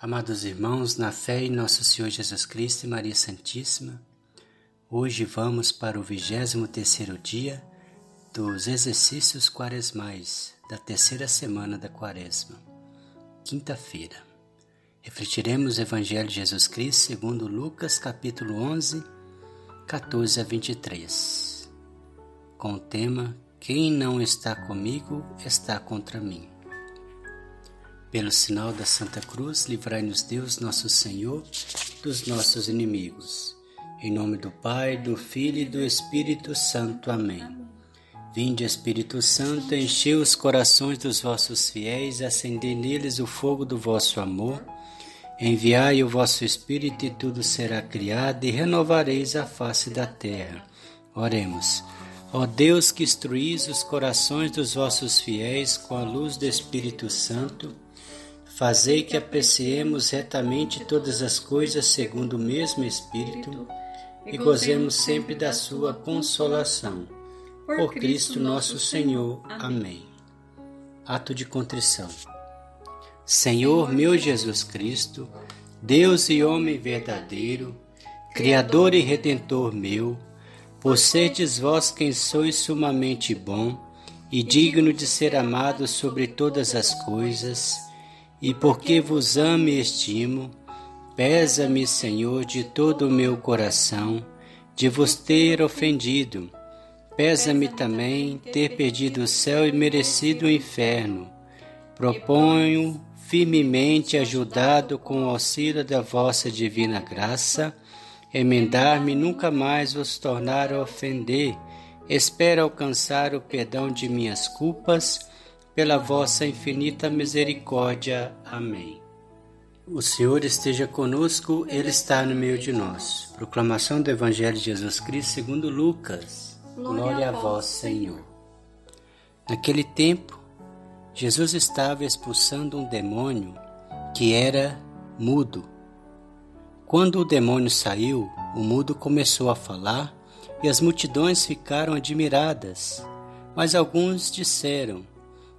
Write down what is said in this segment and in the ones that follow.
Amados irmãos, na fé em nosso Senhor Jesus Cristo e Maria Santíssima, hoje vamos para o vigésimo terceiro dia dos exercícios quaresmais da terceira semana da quaresma, quinta-feira. Refletiremos o Evangelho de Jesus Cristo segundo Lucas capítulo 11, 14 a 23, com o tema Quem não está comigo está contra mim. Pelo sinal da Santa Cruz, livrai-nos Deus, nosso Senhor, dos nossos inimigos. Em nome do Pai, do Filho e do Espírito Santo. Amém. Vinde, Espírito Santo, enchei os corações dos vossos fiéis, acendei neles o fogo do vosso amor. Enviai o vosso Espírito e tudo será criado e renovareis a face da terra. Oremos. Ó Deus que instruís os corações dos vossos fiéis com a luz do Espírito Santo, Fazei que apreciemos retamente todas as coisas segundo o mesmo Espírito e gozemos sempre da Sua consolação. Por Cristo nosso Senhor. Amém. Ato de contrição. Senhor meu Jesus Cristo, Deus e homem verdadeiro, Criador e Redentor meu, por serdes vós quem sois sumamente bom e digno de ser amado sobre todas as coisas, e porque vos amo e estimo, pesa-me, Senhor, de todo o meu coração, de vos ter ofendido. Pesa-me também ter perdido o céu e merecido o inferno. Proponho firmemente, ajudado com o auxílio da vossa divina graça, emendar-me nunca mais vos tornar a ofender. Espero alcançar o perdão de minhas culpas pela vossa infinita misericórdia. Amém. O Senhor esteja conosco, Ele está no meio de nós. Proclamação do Evangelho de Jesus Cristo segundo Lucas. Glória, a vós, Senhor. Naquele tempo, Jesus estava expulsando um demônio que era mudo. Quando o demônio saiu, o mudo começou a falar e as multidões ficaram admiradas. Mas alguns disseram: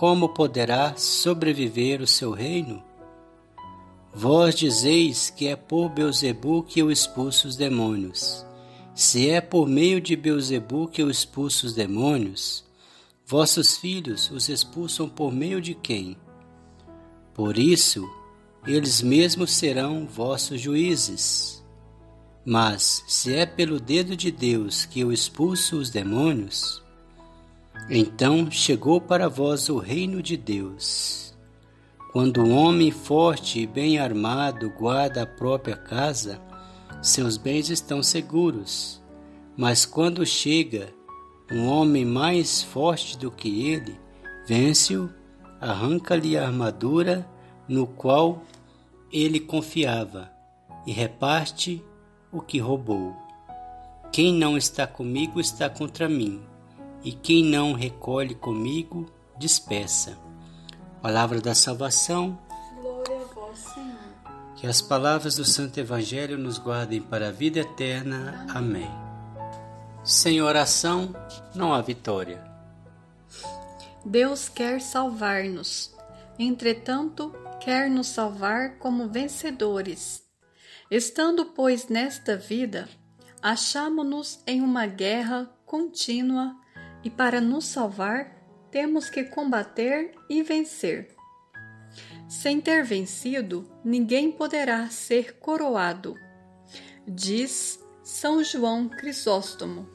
como poderá sobreviver o seu reino? Vós dizeis que é por Beuzebu que eu expulso os demônios. Se é por meio de Beuzebu que eu expulso os demônios, vossos filhos os expulsam por meio de quem? Por isso, eles mesmos serão vossos juízes. Mas se é pelo dedo de Deus que eu expulso os demônios, então chegou para vós o reino de Deus. Quando um homem forte e bem armado guarda a própria casa, seus bens estão seguros. Mas quando chega um homem mais forte do que ele, vence-o, arranca-lhe a armadura no qual ele confiava e reparte o que roubou. Quem não está comigo está contra mim e quem não recolhe comigo, dispersa. Palavra da salvação. Glória a vós, Senhor. Que as palavras do Santo Evangelho nos guardem para a vida eterna. Amém. Amém. Sem oração não há vitória. Deus quer salvar-nos. Entretanto, quer nos salvar como vencedores. Estando, pois, nesta vida, achamo-nos em uma guerra contínua e para nos salvar, temos que combater e vencer. Sem ter vencido, ninguém poderá ser coroado, diz São João Crisóstomo.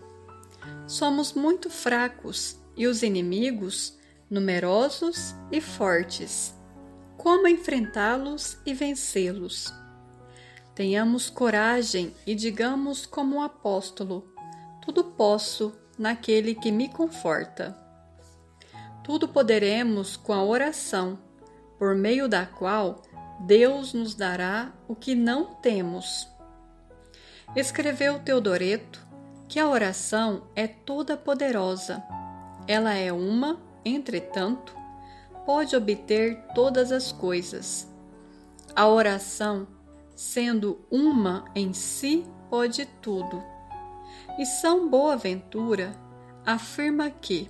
Somos muito fracos e os inimigos numerosos e fortes. Como enfrentá-los e vencê-los? Tenhamos coragem e digamos como o apóstolo: Tudo posso naquele que me conforta. Tudo poderemos com a oração, por meio da qual Deus nos dará o que não temos. Escreveu Teodoreto que a oração é toda poderosa. Ela é uma, entretanto, pode obter todas as coisas. A oração, sendo uma em si, pode tudo. E São Boaventura afirma que,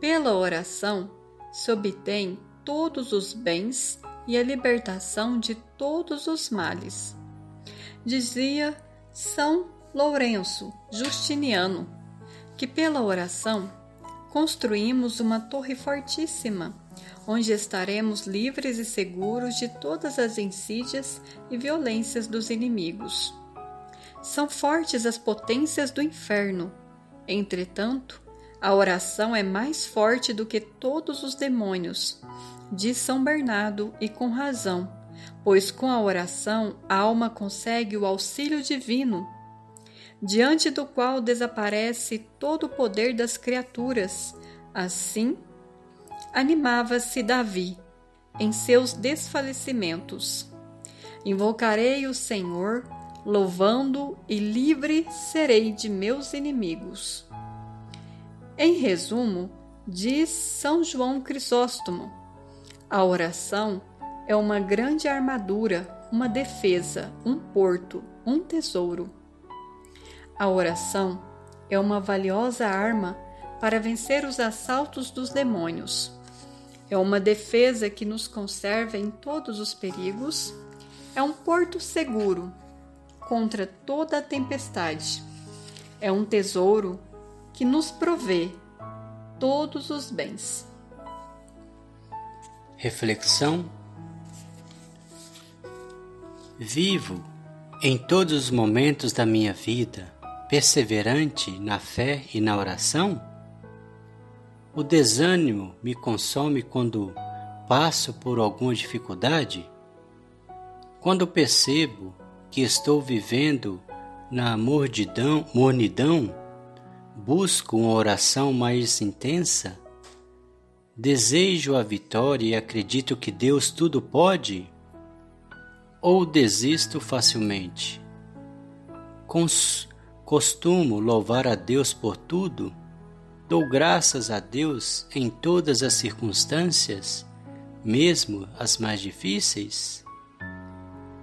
pela oração, se obtém todos os bens e a libertação de todos os males. Dizia São Lourenço Justiniano que pela oração construímos uma torre fortíssima, onde estaremos livres e seguros de todas as insídias e violências dos inimigos. São fortes as potências do inferno. Entretanto, a oração é mais forte do que todos os demônios, diz São Bernardo, e com razão, pois com a oração a alma consegue o auxílio divino, diante do qual desaparece todo o poder das criaturas. Assim, animava-se Davi em seus desfalecimentos. Invocarei o Senhor, louvando e livre serei de meus inimigos. Em resumo, diz São João Crisóstomo, a oração é uma grande armadura, uma defesa, um porto, um tesouro. A oração é uma valiosa arma para vencer os assaltos dos demônios. É uma defesa que nos conserva em todos os perigos. É um porto seguro contra toda a tempestade. É um tesouro que nos provê todos os bens. Reflexão: Vivo em todos os momentos da minha vida, perseverante na fé e na oração? O desânimo me consome quando passo por alguma dificuldade? Quando percebo que estou vivendo na mornidão, mornidão, busco uma oração mais intensa? Desejo a vitória e acredito que Deus tudo pode? Ou desisto facilmente? Cons costumo louvar a Deus por tudo? Dou graças a Deus em todas as circunstâncias, mesmo as mais difíceis?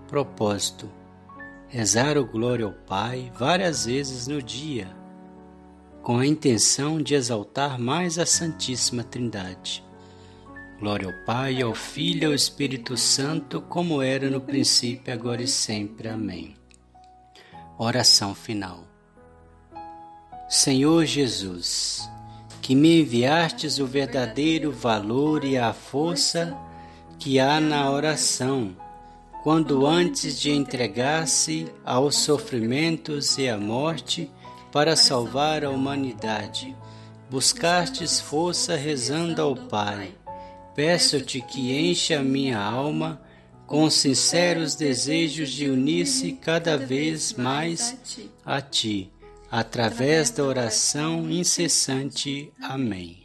Propósito: rezar o glória ao Pai várias vezes no dia com a intenção de exaltar mais a Santíssima Trindade. Glória ao Pai, ao Filho e ao Espírito Santo, como era no princípio, agora e sempre. Amém. Oração final. Senhor Jesus, que me enviastes o verdadeiro valor e a força que há na oração, quando antes de entregar-se aos sofrimentos e à morte, para salvar a humanidade. Buscastes força rezando ao Pai. Peço-te que encha a minha alma com sinceros desejos de unir-se cada vez mais a Ti, através da oração incessante. Amém.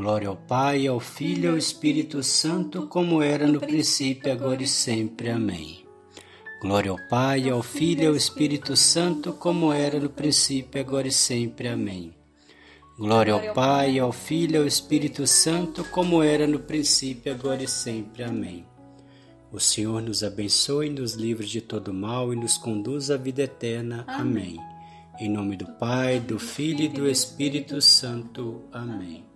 Glória ao Pai, ao Filho e ao Espírito Santo, como era no princípio, agora e sempre. Amém. Glória ao Pai, ao Filho e ao Espírito Santo, como era no princípio, agora e sempre. Amém. Glória ao Pai, ao Filho e ao Espírito Santo, como era no princípio, agora e sempre. Amém. O Senhor nos abençoe, nos livre de todo mal e nos conduz à vida eterna. Amém. Em nome do Pai, do Filho e do Espírito Santo. Amém.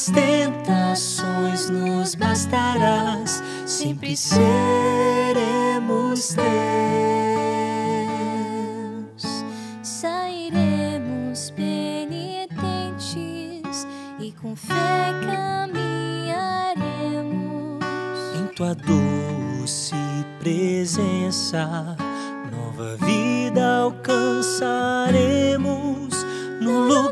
Nas tentações nos bastarás, sempre seremos teus. Sairemos penitentes e com fé caminharemos em tua doce presença. Nova vida alcançaremos no lugar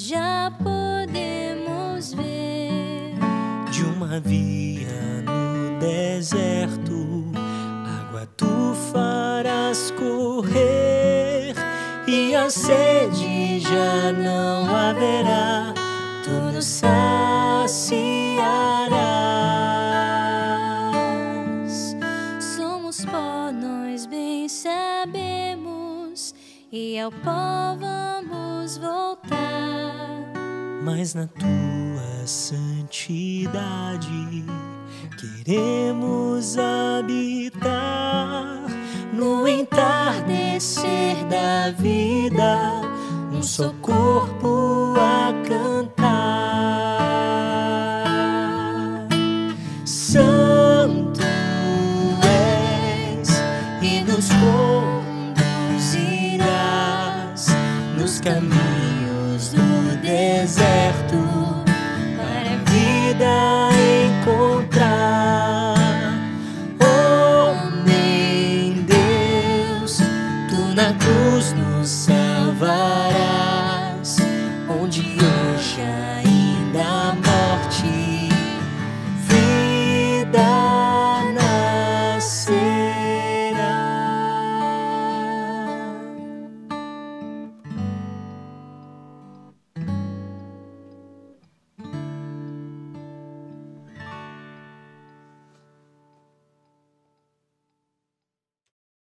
nós já podemos ver. de uma via no deserto, água tu farás correr e a sede já não haverá, tudo saciarás. Somos pó, nós bem sabemos, e ao pó vamos voltar. Mas na tua santidade queremos habitar no entardecer da vida, um só corpo a cantar. Santo caminhos do deserto para a vida encontrar. Homem oh, Deus, tu na cruz nos salvarás, onde hoje ainda mais.